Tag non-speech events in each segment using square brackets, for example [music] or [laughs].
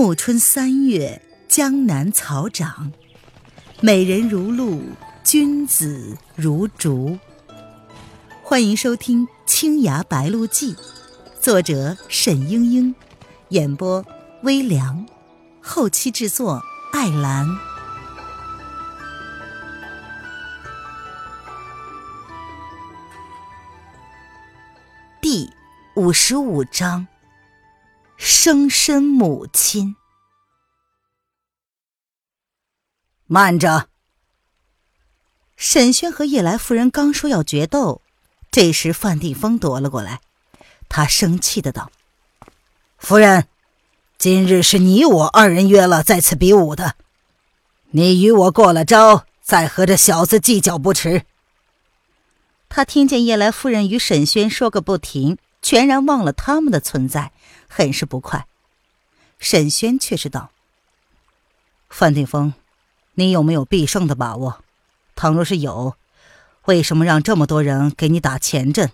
暮春三月，江南草长，美人如露，君子如竹。欢迎收听《青崖白鹿记》，作者沈英英，演播微凉，后期制作艾兰。第五十五章。生身母亲，慢着！沈轩和叶来夫人刚说要决斗，这时范定峰夺了过来，他生气的道：“夫人，今日是你我二人约了在此比武的，你与我过了招，再和这小子计较不迟。”他听见叶来夫人与沈轩说个不停。全然忘了他们的存在，很是不快。沈轩却是道：“范定峰，你有没有必胜的把握？倘若是有，为什么让这么多人给你打前阵？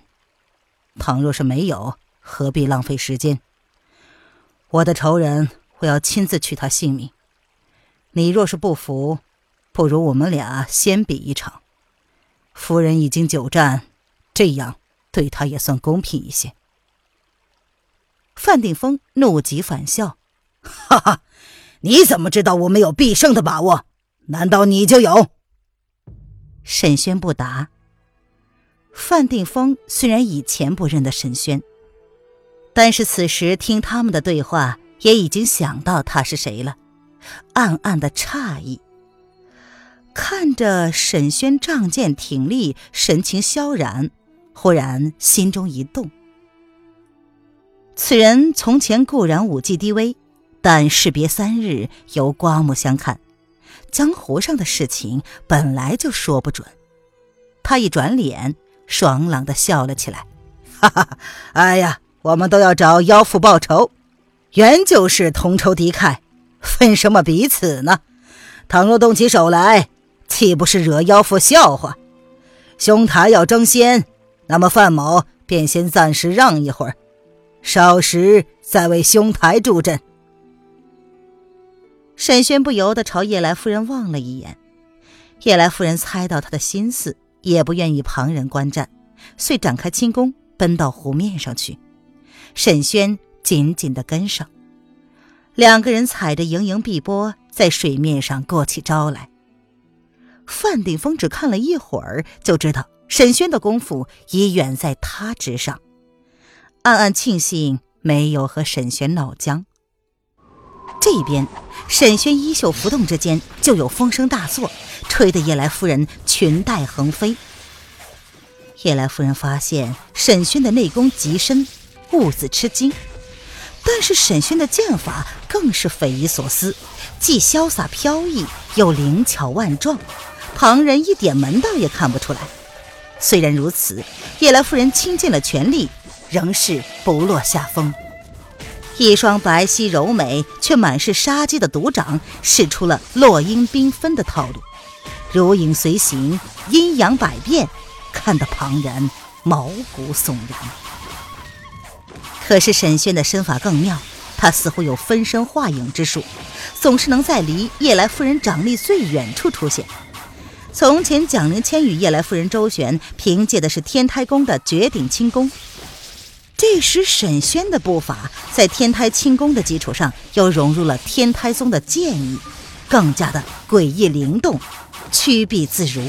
倘若是没有，何必浪费时间？我的仇人，我要亲自取他性命。你若是不服，不如我们俩先比一场。夫人已经久战，这样。”对他也算公平一些。范定峰怒极反笑：“哈哈，你怎么知道我没有必胜的把握？难道你就有？”沈轩不答。范定峰虽然以前不认得沈轩，但是此时听他们的对话，也已经想到他是谁了，暗暗的诧异。看着沈轩仗剑挺立，神情萧然。忽然心中一动，此人从前固然武技低微，但士别三日，犹刮目相看。江湖上的事情本来就说不准。他一转脸，爽朗的笑了起来：“哈哈，哎呀，我们都要找妖妇报仇，原就是同仇敌忾，分什么彼此呢？倘若动起手来，岂不是惹妖妇笑话？兄台要争先。”那么范某便先暂时让一会儿，少时再为兄台助阵。沈轩不由得朝叶来夫人望了一眼，叶来夫人猜到他的心思，也不愿意旁人观战，遂展开轻功奔到湖面上去。沈轩紧紧的跟上，两个人踩着盈盈碧波在水面上过起招来。范顶峰只看了一会儿，就知道。沈轩的功夫已远在他之上，暗暗庆幸没有和沈轩闹僵。这边，沈轩衣袖浮动之间，就有风声大作，吹得叶来夫人裙带横飞。叶来夫人发现沈轩的内功极深，兀自吃惊。但是沈轩的剑法更是匪夷所思，既潇洒飘逸，又灵巧万状，旁人一点门道也看不出来。虽然如此，叶来夫人倾尽了全力，仍是不落下风。一双白皙柔美却满是杀机的独掌，使出了落英缤纷的套路，如影随形，阴阳百变，看得旁人毛骨悚然。可是沈轩的身法更妙，他似乎有分身化影之术，总是能在离夜来夫人掌力最远处出现。从前，蒋灵谦与夜来夫人周旋，凭借的是天台宫的绝顶轻功。这时，沈轩的步伐在天台轻功的基础上，又融入了天台宗的剑意，更加的诡异灵动，曲臂自如。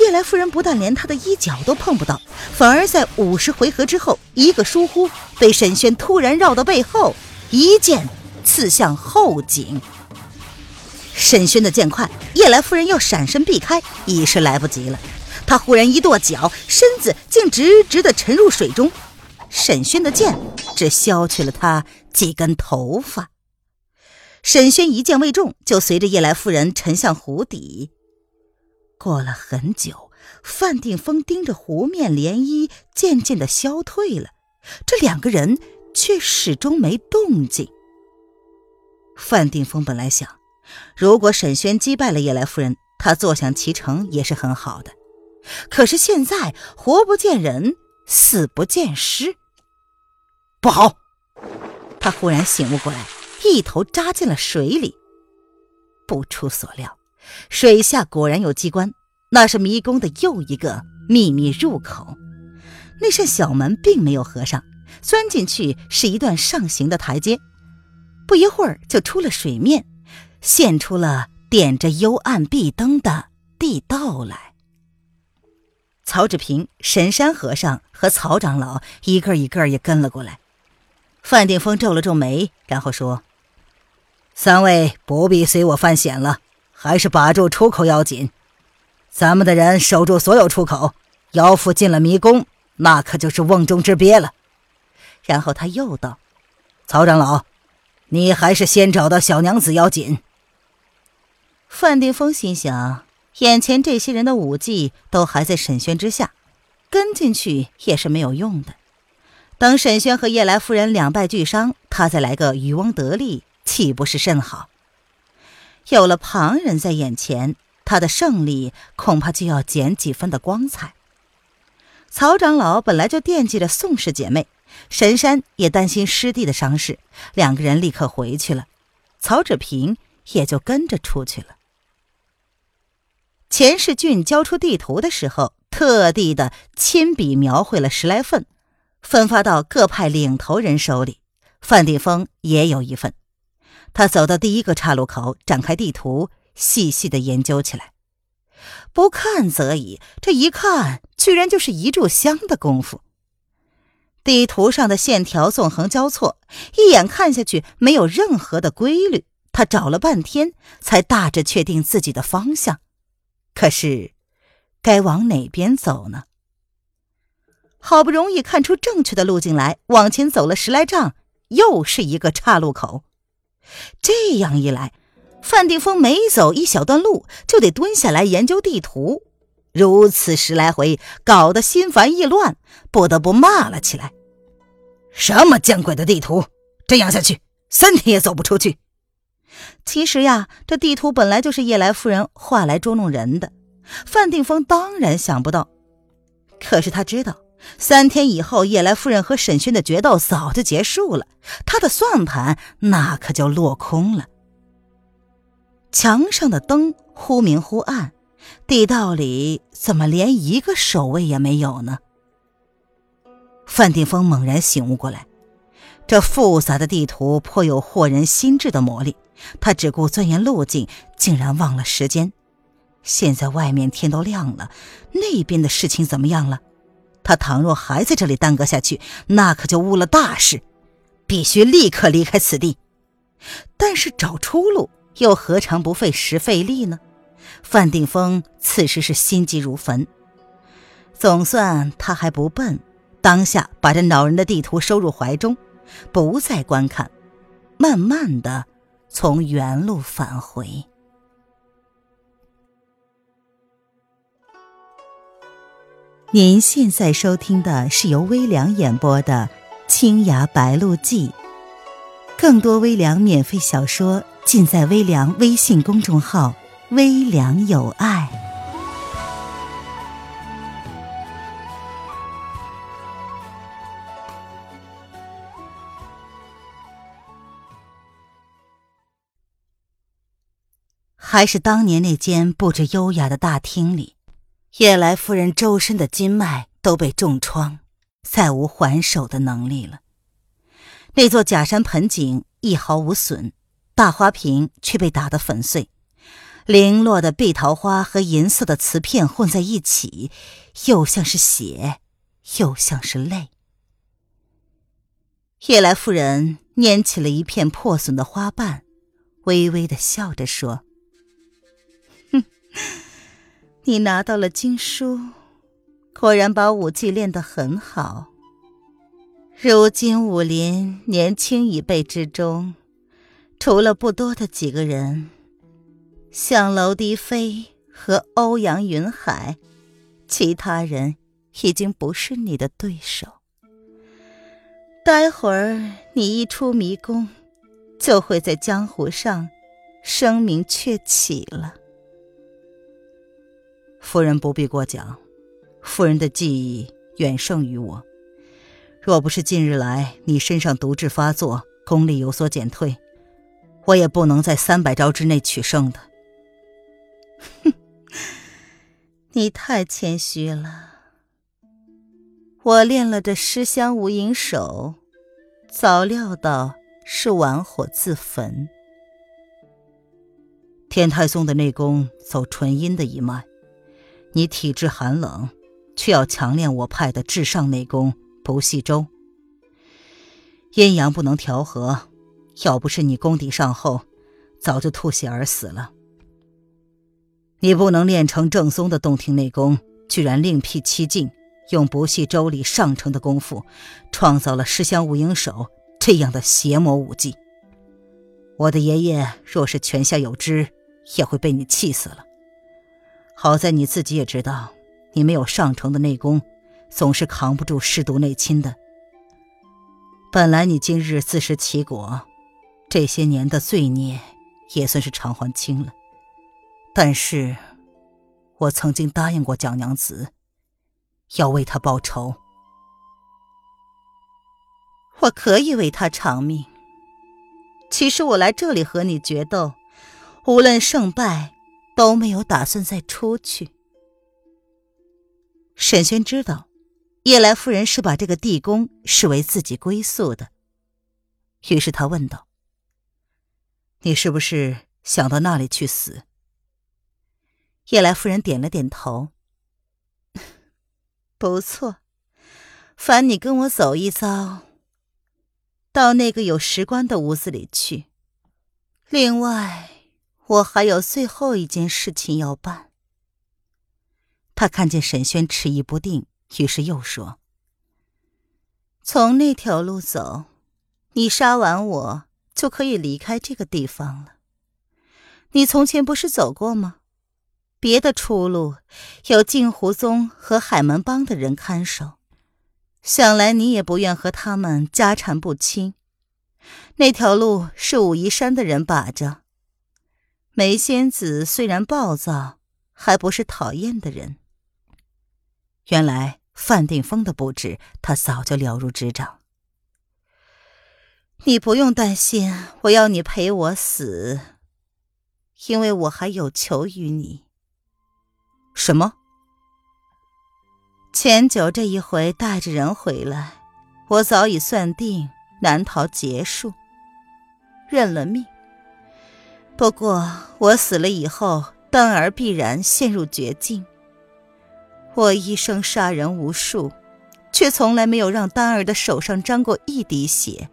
夜来夫人不但连他的衣角都碰不到，反而在五十回合之后，一个疏忽，被沈轩突然绕到背后，一剑刺向后颈。沈轩的剑快，夜来夫人要闪身避开，已是来不及了。他忽然一跺脚，身子竟直直的沉入水中。沈轩的剑只削去了他几根头发。沈轩一剑未中，就随着叶来夫人沉向湖底。过了很久，范定峰盯着湖面涟漪渐渐的消退了，这两个人却始终没动静。范定峰本来想。如果沈轩击败了叶来夫人，他坐享其成也是很好的。可是现在活不见人，死不见尸，不好！他忽然醒悟过来，一头扎进了水里。不出所料，水下果然有机关，那是迷宫的又一个秘密入口。那扇小门并没有合上，钻进去是一段上行的台阶，不一会儿就出了水面，现出了点着幽暗壁灯的地道来。曹志平、神山和尚和曹长老一个一个也跟了过来。范定峰皱了皱眉，然后说。三位不必随我犯险了，还是把住出口要紧。咱们的人守住所有出口，妖妇进了迷宫，那可就是瓮中之鳖了。然后他又道：“曹长老，你还是先找到小娘子要紧。”范定峰心想，眼前这些人的武技都还在沈轩之下，跟进去也是没有用的。等沈轩和叶来夫人两败俱伤，他再来个渔翁得利。岂不是甚好？有了旁人在眼前，他的胜利恐怕就要减几分的光彩。曹长老本来就惦记着宋氏姐妹，神山也担心师弟的伤势，两个人立刻回去了。曹芷平也就跟着出去了。钱世俊交出地图的时候，特地的亲笔描绘了十来份，分发到各派领头人手里。范定峰也有一份。他走到第一个岔路口，展开地图，细细的研究起来。不看则已，这一看，居然就是一炷香的功夫。地图上的线条纵横交错，一眼看下去没有任何的规律。他找了半天，才大致确定自己的方向。可是，该往哪边走呢？好不容易看出正确的路径来，往前走了十来丈，又是一个岔路口。这样一来，范定峰每走一小段路就得蹲下来研究地图，如此十来回，搞得心烦意乱，不得不骂了起来：“什么见鬼的地图！这样下去，三天也走不出去。”其实呀，这地图本来就是叶来夫人画来捉弄人的，范定峰当然想不到。可是他知道。三天以后，叶来夫人和沈轩的决斗早就结束了，他的算盘那可就落空了。墙上的灯忽明忽暗，地道里怎么连一个守卫也没有呢？范定峰猛然醒悟过来，这复杂的地图颇有惑人心智的魔力。他只顾钻研路径，竟然忘了时间。现在外面天都亮了，那边的事情怎么样了？他倘若还在这里耽搁下去，那可就误了大事，必须立刻离开此地。但是找出路又何尝不费时费力呢？范定峰此时是心急如焚，总算他还不笨，当下把这恼人的地图收入怀中，不再观看，慢慢的从原路返回。您现在收听的是由微凉演播的《青崖白鹿记》，更多微凉免费小说尽在微凉微信公众号“微凉有爱”。还是当年那间布置优雅的大厅里。夜来夫人周身的筋脉都被重创，再无还手的能力了。那座假山盆景一毫无损，大花瓶却被打得粉碎，零落的碧桃花和银色的瓷片混在一起，又像是血，又像是泪。夜来夫人拈起了一片破损的花瓣，微微的笑着说：“哼。”你拿到了经书，果然把武技练得很好。如今武林年轻一辈之中，除了不多的几个人，像娄迪飞和欧阳云海，其他人已经不是你的对手。待会儿你一出迷宫，就会在江湖上声名鹊起了。夫人不必过奖，夫人的技艺远胜于我。若不是近日来你身上毒质发作，功力有所减退，我也不能在三百招之内取胜的。哼，[laughs] 你太谦虚了。我练了这尸香无影手，早料到是玩火自焚。天台宗的内功走纯阴的一脉，你体质寒冷，却要强练我派的至上内功不系舟。阴阳不能调和，要不是你功底尚厚，早就吐血而死了。你不能练成正宗的洞庭内功，居然另辟蹊径，用不系舟里上乘的功夫，创造了尸香无影手这样的邪魔武技。我的爷爷若是泉下有知，也会被你气死了。好在你自己也知道，你没有上乘的内功，总是扛不住尸毒内侵的。本来你今日自食其果，这些年的罪孽也算是偿还清了。但是，我曾经答应过蒋娘子，要为她报仇。我可以为她偿命。其实我来这里和你决斗，无论胜败，都没有打算再出去。沈轩知道，叶来夫人是把这个地宫视为自己归宿的，于是他问道：“你是不是想到那里去死？”叶来夫人点了点头。不错，烦你跟我走一遭，到那个有石棺的屋子里去。另外，我还有最后一件事情要办。他看见沈轩迟疑不定，于是又说：“从那条路走，你杀完我就可以离开这个地方了。你从前不是走过吗？”别的出路有镜湖宗和海门帮的人看守，想来你也不愿和他们家产不清。那条路是武夷山的人把着。梅仙子虽然暴躁，还不是讨厌的人。原来范定峰的布置，他早就了如指掌。你不用担心，我要你陪我死，因为我还有求于你。什么？钱九这一回带着人回来，我早已算定难逃劫数，认了命。不过我死了以后，丹儿必然陷入绝境。我一生杀人无数，却从来没有让丹儿的手上沾过一滴血。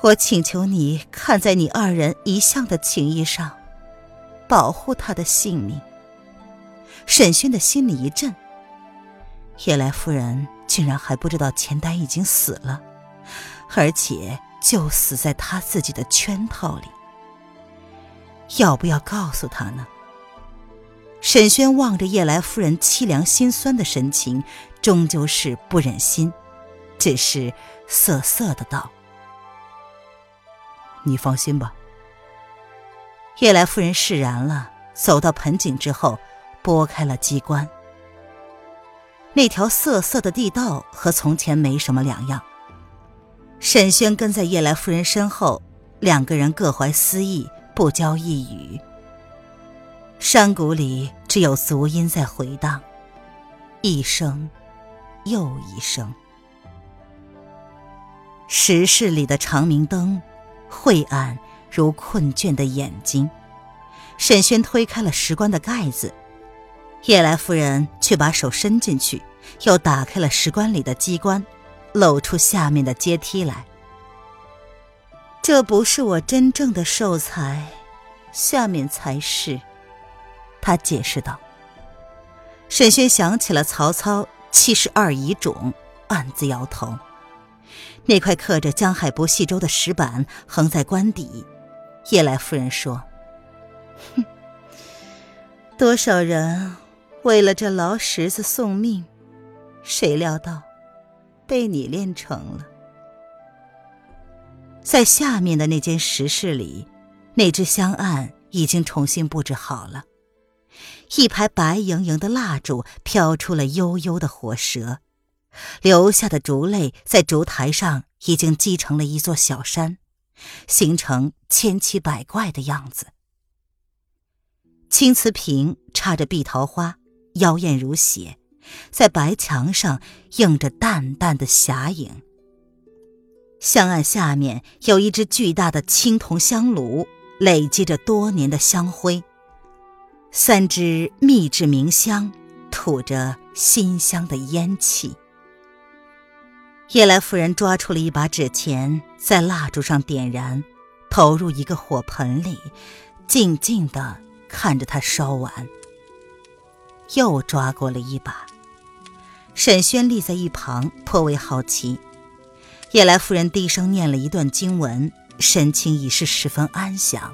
我请求你看在你二人一向的情谊上，保护他的性命。沈轩的心里一震，叶来夫人竟然还不知道钱丹已经死了，而且就死在他自己的圈套里。要不要告诉他呢？沈轩望着叶来夫人凄凉心酸的神情，终究是不忍心，只是涩涩的道：“你放心吧。”叶来夫人释然了，走到盆景之后。拨开了机关，那条涩涩的地道和从前没什么两样。沈轩跟在叶来夫人身后，两个人各怀私意，不交一语。山谷里只有足音在回荡，一声又一声。石室里的长明灯，晦暗如困倦的眼睛。沈轩推开了石棺的盖子。叶来夫人却把手伸进去，又打开了石棺里的机关，露出下面的阶梯来。这不是我真正的寿材，下面才是。他解释道。沈轩想起了曹操七十二遗冢，暗自摇头。那块刻着江海不系舟的石板横在棺底。叶来夫人说：“哼，多少人。”为了这劳石子送命，谁料到被你练成了。在下面的那间石室里，那只香案已经重新布置好了，一排白莹莹的蜡烛飘出了悠悠的火舌，留下的烛泪在烛台上已经积成了一座小山。形成千奇百怪的样子。青瓷瓶插着碧桃花，妖艳如血，在白墙上映着淡淡的霞影。香案下面有一只巨大的青铜香炉，累积着多年的香灰。三支秘制冥香吐着馨香的烟气。夜来夫人抓出了一把纸钱，在蜡烛上点燃，投入一个火盆里，静静的看着它烧完。又抓过了一把，沈轩立在一旁，颇为好奇。夜来夫人低声念了一段经文，神情已是十分安详。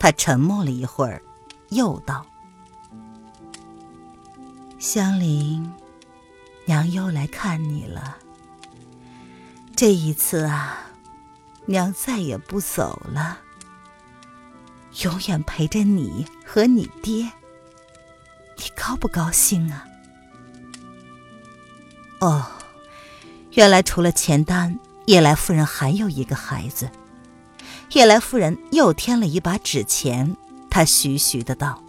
她沉默了一会儿，又道：“香菱，娘又来看你了。这一次啊，娘再也不走了，永远陪着你和你爹。你高不高兴啊？”哦。原来除了钱丹，叶来夫人还有一个孩子。叶来夫人又添了一把纸钱，她徐徐的道：“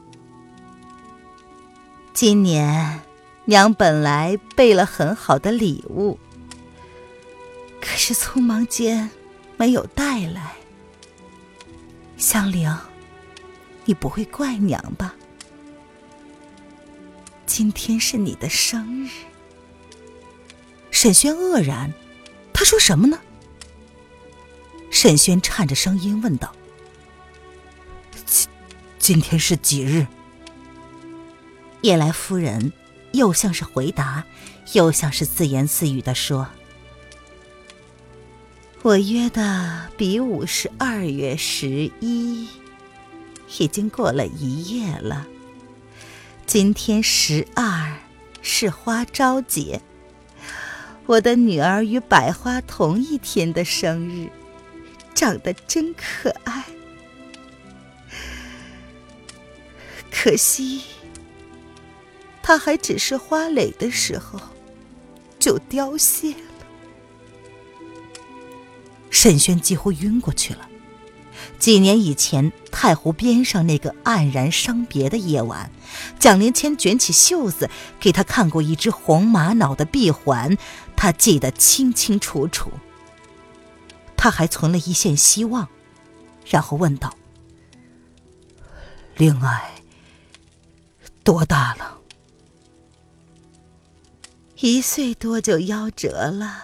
今年娘本来备了很好的礼物，可是匆忙间没有带来。香菱，你不会怪娘吧？今天是你的生日。”沈轩愕然，他说什么呢？沈轩颤着声音问道：“今今天是几日？”夜来夫人又像是回答，又像是自言自语的说：“我约的比武是二月十一，已经过了一夜了。今天十二是花朝节。”我的女儿与百花同一天的生日，长得真可爱。可惜，她还只是花蕾的时候，就凋谢了。沈轩几乎晕过去了。几年以前，太湖边上那个黯然伤别的夜晚，蒋灵谦卷起袖子给他看过一只红玛瑙的臂环。他记得清清楚楚。他还存了一线希望，然后问道：“令爱多大了？”一岁多就夭折了，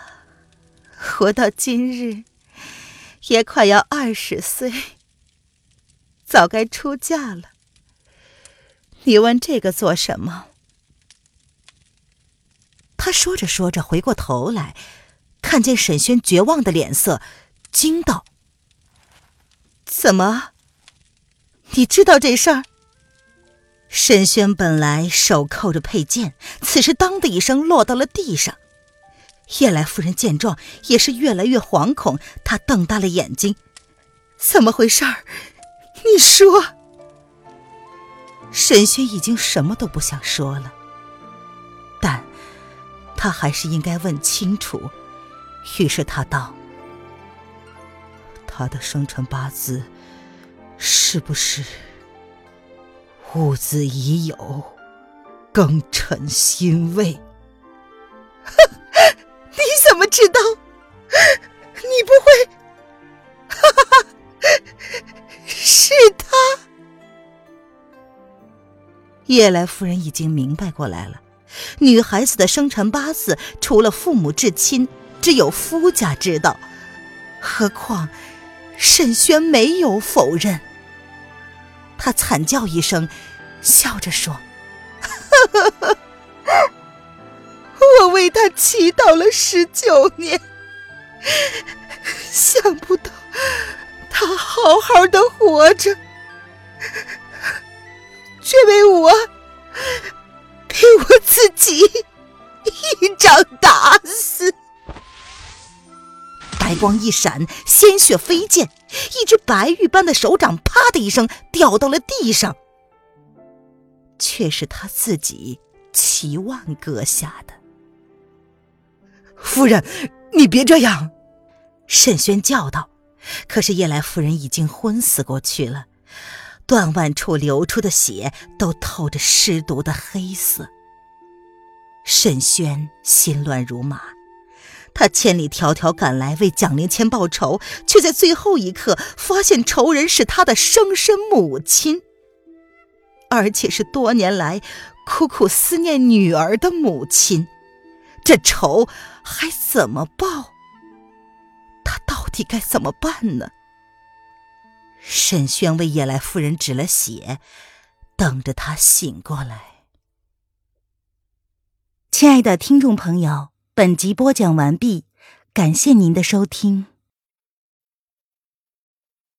活到今日，也快要二十岁，早该出嫁了。你问这个做什么？他说着说着，回过头来，看见沈轩绝望的脸色，惊道：“怎么？你知道这事儿？”沈轩本来手扣着佩剑，此时当的一声落到了地上。叶来夫人见状，也是越来越惶恐，她瞪大了眼睛：“怎么回事儿？你说。”沈轩已经什么都不想说了，但。他还是应该问清楚，于是他道：“他的生辰八字是不是戊子已酉庚辰辛未？” [laughs] 知道？你不会？哈哈哈，是他。叶来夫人已经明白过来了。女孩子的生辰八字，除了父母至亲，只有夫家知道。何况沈轩没有否认。他惨叫一声，笑着说：“呵呵呵我为他祈祷了十九年，想不到他好好的活着，却被我……”被我自己一掌打死，白光一闪，鲜血飞溅，一只白玉般的手掌啪的一声掉到了地上，却是他自己齐万割下的。夫人，你别这样！沈轩叫道，可是叶来夫人已经昏死过去了，断腕处流出的血都透着尸毒的黑色。沈轩心乱如麻，他千里迢迢赶来为蒋灵谦报仇，却在最后一刻发现仇人是他的生身母亲，而且是多年来苦苦思念女儿的母亲。这仇还怎么报？他到底该怎么办呢？沈轩为夜来夫人止了血，等着他醒过来。亲爱的听众朋友，本集播讲完毕，感谢您的收听。